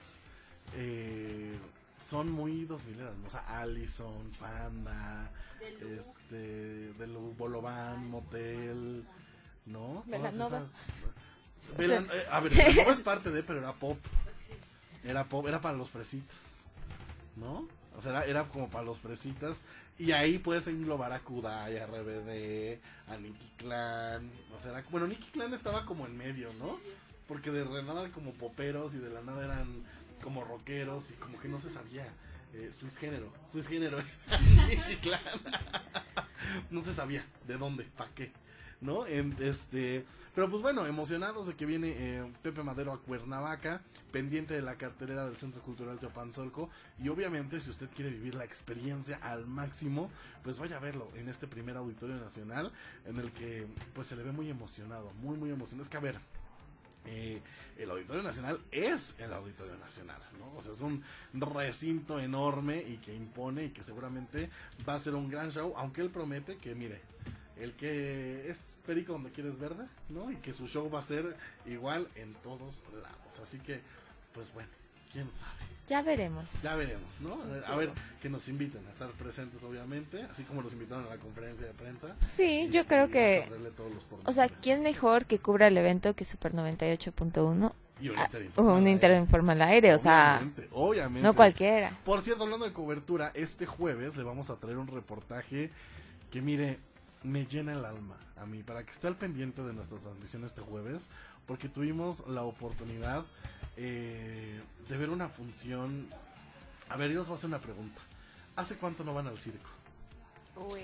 eh, son muy 2000 eras, o sea, Allison, Panda, este, del Bolovan, Motel, ¿no? Todas Belanova. esas- Belan- eh, a ver, Belanova es parte de, pero era pop. Era pop, era para los fresitas, ¿no? O sea, era, era como para los fresitas. Y ahí puedes englobar a Kudai, a RBD, a Nicky Clan. O sea, era- bueno, Nicky Clan estaba como en medio, ¿no? Porque de la nada eran como poperos y de la nada eran como rockeros y como que no se sabía. Eh, género, Swiss género. No se sabía de dónde, para qué. ¿no? En- este, pero pues bueno, emocionados de que viene eh, Pepe Madero a Cuernavaca, pendiente de la cartelera del Centro Cultural Teopanzolco y obviamente si usted quiere vivir la experiencia al máximo, pues vaya a verlo en este primer auditorio nacional en el que pues se le ve muy emocionado, muy muy emocionado. Es que a ver, eh, el Auditorio Nacional es el Auditorio Nacional, ¿no? O sea, es un recinto enorme y que impone y que seguramente va a ser un gran show, aunque él promete que, mire, el que es perico donde quieres verde, ¿no? Y que su show va a ser igual en todos lados. Así que, pues bueno, quién sabe. Ya veremos. Ya veremos, ¿no? A ver, que nos inviten a estar presentes, obviamente, así como nos invitaron a la conferencia de prensa. Sí, yo creo que... saberle todos los O sea, ¿quién mejor que cubra el evento que Super 98.1? Y un Ah, Interinforma un al aire. Aire, o sea... Obviamente, obviamente. No cualquiera. Por cierto, hablando de cobertura, este jueves le vamos a traer un reportaje que, mire, me llena el alma a mí, para que esté al pendiente de nuestra transmisión este jueves, porque tuvimos la oportunidad eh, de ver una función. A ver, yo les voy a hacer una pregunta. ¿Hace cuánto no van al circo? Uy.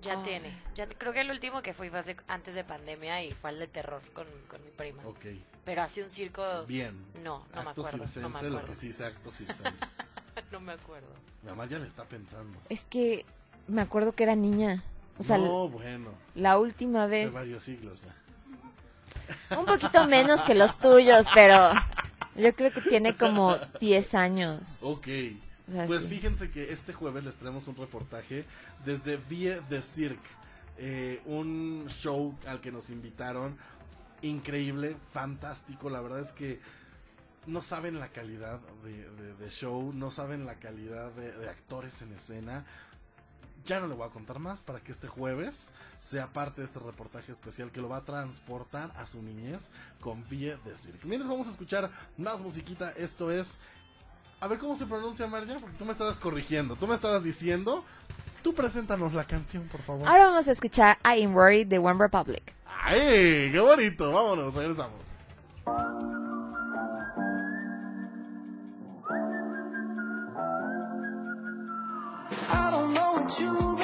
Ya tiene. Ya creo que el último que fui fue hace- antes de pandemia y fue el de terror con, con mi prima. Ok. Pero hace un circo. Bien. No, no me acto acuerdo. No me circense, lo acuerdo. que sí acto no me acuerdo. Mi mamá ya le está pensando. Es que me acuerdo que era niña. O sea, no, bueno. la última Hace vez... varios siglos ya. Un poquito menos que los tuyos, pero yo creo que tiene como 10 años. Ok. O sea, pues sí. fíjense que este jueves les traemos un reportaje desde Vie de Cirque, eh, un show al que nos invitaron, increíble, fantástico, la verdad es que no saben la calidad de, de- de show, no saben la calidad de, de actores en escena. Ya no le voy a contar más para que este jueves sea parte de este reportaje especial que lo va a transportar a su niñez con Vie de Cirque. Mientras vamos a escuchar más musiquita, esto es a ver cómo se pronuncia Marja, porque tú me estabas corrigiendo, tú me estabas diciendo. Tú preséntanos la canción, por favor. Ahora vamos a escuchar I Am Worried de One Republic. ¡Ay! ¡Qué bonito! Vámonos, regresamos. true.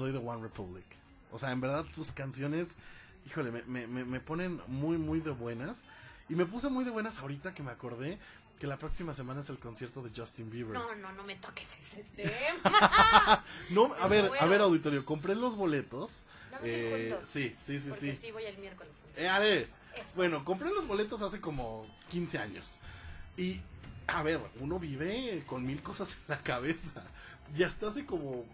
Soy de One Republic. O sea, en verdad sus canciones, híjole, me, me, me- ponen muy, muy de buenas. Y me puse muy de buenas ahorita que me acordé que la próxima semana es el concierto de Justin Bieber. No, no, no me toques ese tema. No, a ver, a ver, auditorio, compré los boletos. Vamos Eh, juntos. sí, sí, sí, Porque sí. sí voy el miércoles. Eh, a ver, bueno, compré los boletos hace como 15 años. Y, a ver, uno vive con mil cosas en la cabeza. Y hasta hace como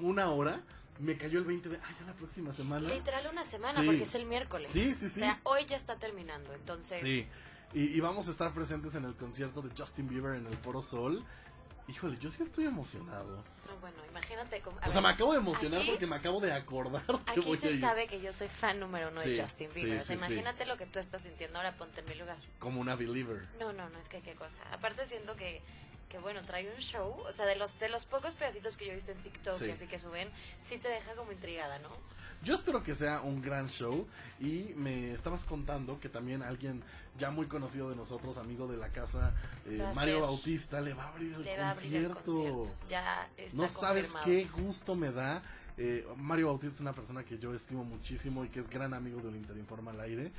una hora me cayó el 20 de, ay, ya la próxima semana. Literal una semana, Sí. porque es el miércoles. Sí, sí, sí. O sea, hoy ya está terminando, entonces... Sí. Y, y vamos a estar presentes en el concierto de Justin Bieber en el Foro Sol. Híjole, yo sí estoy emocionado. No, bueno, imagínate cómo... a O sea, ver, me acabo de emocionar aquí- porque me acabo de acordar que Aquí voy a se ir. sabe que yo soy fan número uno Sí, de Justin sí, Bieber. o sea, sí, imagínate lo que tú estás sintiendo ahora, ponte en mi lugar. Como una believer. No, no, no, es que qué cosa. Aparte siento que, que bueno, trae un show, o sea, de los, de los pocos pedacitos que yo he visto en TikTok así que suben, sí te deja como intrigada, ¿no? Yo espero que sea un gran show y me estabas contando que también alguien ya muy conocido de nosotros, amigo de la casa, eh, Mario ser- Bautista, le va a abrir el Le va a abrir el concierto. Ya está no sabes confirmado. qué gusto me da. Eh, Mario Bautista es una persona que yo estimo muchísimo y que es gran amigo del Interinforma al aire.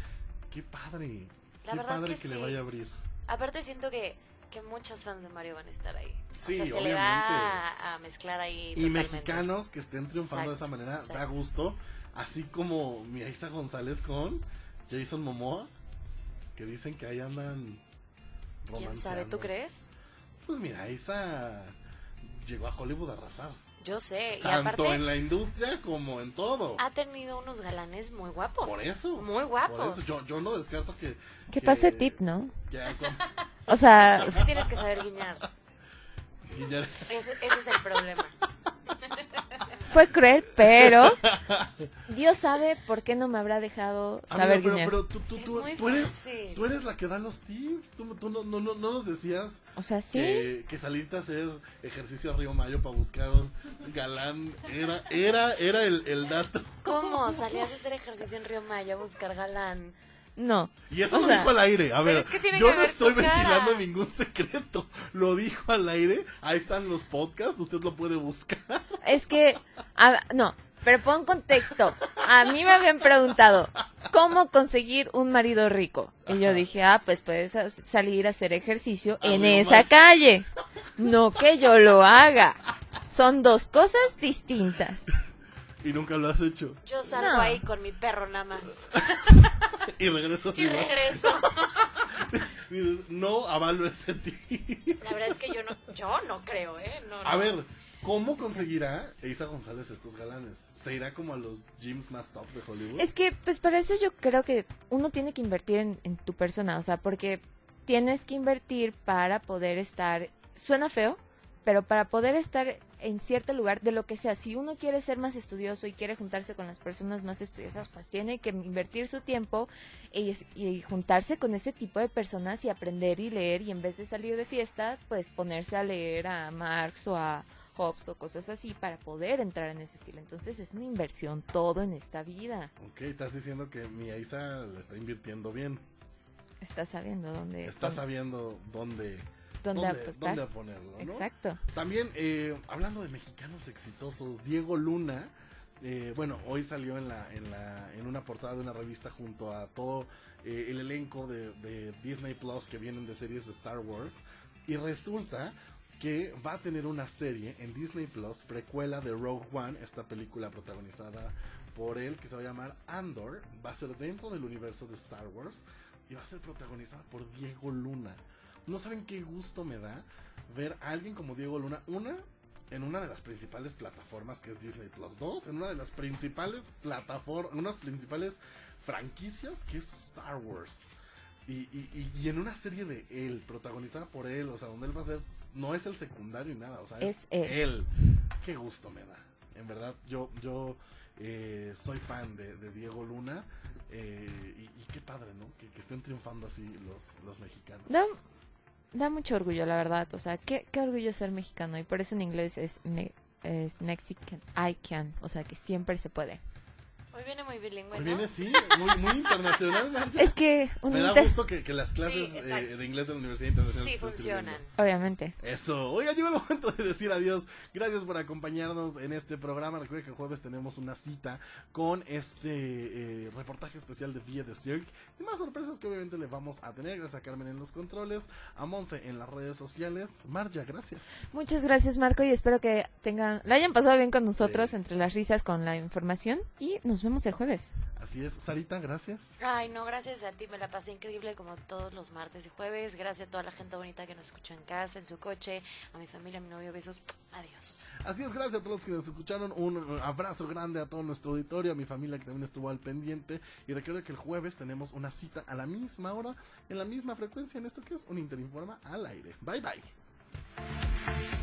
Qué padre. La qué padre que que, le vaya a abrir. Aparte siento que, que muchos fans de Mario van a estar ahí. Sí, o sea, se le obviamente. va a, a mezclar ahí Y totalmente. mexicanos que estén triunfando de esa Exacto, manera, da gusto. Así como mi Isa González con Jason Momoa, que dicen que ahí andan ¿Quién sabe, tú romanceando. crees? Pues mira, Isa llegó a Hollywood a arrasar. Yo sé, y Tanto aparte en la industria como en todo. ha tenido unos galanes muy guapos. Por eso. Muy guapos. Por eso yo, yo no descarto que. Que que- pase tip, ¿no? que con- O sea, Sí tienes que saber guiñar. Ese, ese es el problema. fue cruel, pero Dios sabe por qué no me habrá dejado Amiga, saber pero, guiñar. pero tú, tú, Es tú, muy tú eres, fácil. tú eres la que da los tips. Tú, tú no, no, no, no nos decías O sea, sí. que, que salirte a hacer ejercicio a Río Mayo para buscar un galán era, era, era el, el dato. ¿Cómo? Salías a hacer ejercicio en Río Mayo a buscar galán. No. Y eso O lo sea, dijo al aire. A ver, es que tiene yo no estoy cara. ventilando ningún secreto. Lo dijo al aire. Ahí están los podcasts. Usted lo puede buscar. Es que, a- no, pero pon contexto. A mí me habían preguntado, ¿cómo conseguir un marido rico? Y yo dije, ah, pues puedes salir a hacer ejercicio A en esa calle. No que yo lo haga. Son dos cosas distintas. Y nunca lo has hecho. Yo salgo No. ahí con mi perro nada más. Y regresas Y igual. regreso. Dices, no avalo ese tip. La verdad es que yo no, yo no creo, ¿eh? No, A no. ver, ¿cómo conseguirá Isa González estos galanes? ¿Se irá como a los gyms más top de Hollywood? Es que, pues para eso yo creo que uno tiene que invertir en, en tu persona, o sea, porque tienes que invertir para poder estar, suena feo, pero para poder estar en cierto lugar de lo que sea, si uno quiere ser más estudioso y quiere juntarse con las personas más estudiosas, pues tiene que invertir su tiempo y, y juntarse con ese tipo de personas y aprender y leer y en vez de salir de fiesta, pues ponerse a leer a Marx o a Hobbes o cosas así para poder entrar en ese estilo. Entonces es una inversión todo en esta vida. Ok, estás diciendo que mi Isa le está invirtiendo bien. Está sabiendo dónde. Está dónde- sabiendo dónde, dónde apostar. dónde ponerlo. ¿no? Exacto. También, eh, hablando de mexicanos exitosos, Diego Luna, eh, bueno, hoy salió en, la, en, la, en una portada de una revista junto a todo eh, el elenco de, de Disney Plus que vienen de series de Star Wars. Y resulta que va a tener una serie en Disney Plus, precuela de Rogue One, esta película protagonizada por él, que se va a llamar Andor. Va a ser dentro del universo de Star Wars y va a ser protagonizada por Diego Luna. No saben qué gusto me da ver a alguien como Diego Luna, una en una de las principales plataformas que es Disney Plus, dos en una de las principales plataformas, unas principales franquicias que es Star Wars. Y, y- y- y en una serie de él, protagonizada por él, o sea, donde él va a ser, no es el secundario ni nada, o sea, es, Es él. él. Qué gusto me da. En verdad, yo, yo eh, soy fan de, de Diego Luna. eh, y, y qué padre, ¿no? Que, que estén triunfando así los, los mexicanos. Da mucho orgullo, la verdad. O sea, qué, qué orgullo ser mexicano. Y por eso en inglés es, me- es Mexican. I can. O sea, que siempre se puede. Hoy viene muy bilingüe, Hoy ¿no? viene, sí, muy, muy internacional. Marta. Es que un Me da gusto que, que las clases Sí, eh, de inglés de la Universidad Internacional Sí, funcionan. Obviamente. Eso, oiga, llegó el momento de decir adiós. Gracias por acompañarnos en este programa. Recuerden que el jueves tenemos una cita con este eh, reportaje especial de Villa de Cirque y más sorpresas que obviamente le vamos a tener. Gracias a Carmen en los controles, a Monse en las redes sociales. Marja, gracias. Muchas gracias Marco y espero que tengan, la hayan pasado bien con nosotros entre las risas con la información y nos vemos el jueves. Así es, Sarita, gracias. Ay, no, gracias a ti, me la pasé increíble como todos los martes y jueves. Gracias a toda la gente bonita que nos escuchó en casa, en su coche, a mi familia, a mi novio, besos. Adiós. Así es, gracias a todos los que nos escucharon. Un abrazo grande a todo nuestro auditorio, a mi familia que también estuvo al pendiente. Y recuerda que el jueves tenemos una cita a la misma hora, en la misma frecuencia, en esto que es un Interinforma al aire. Bye bye.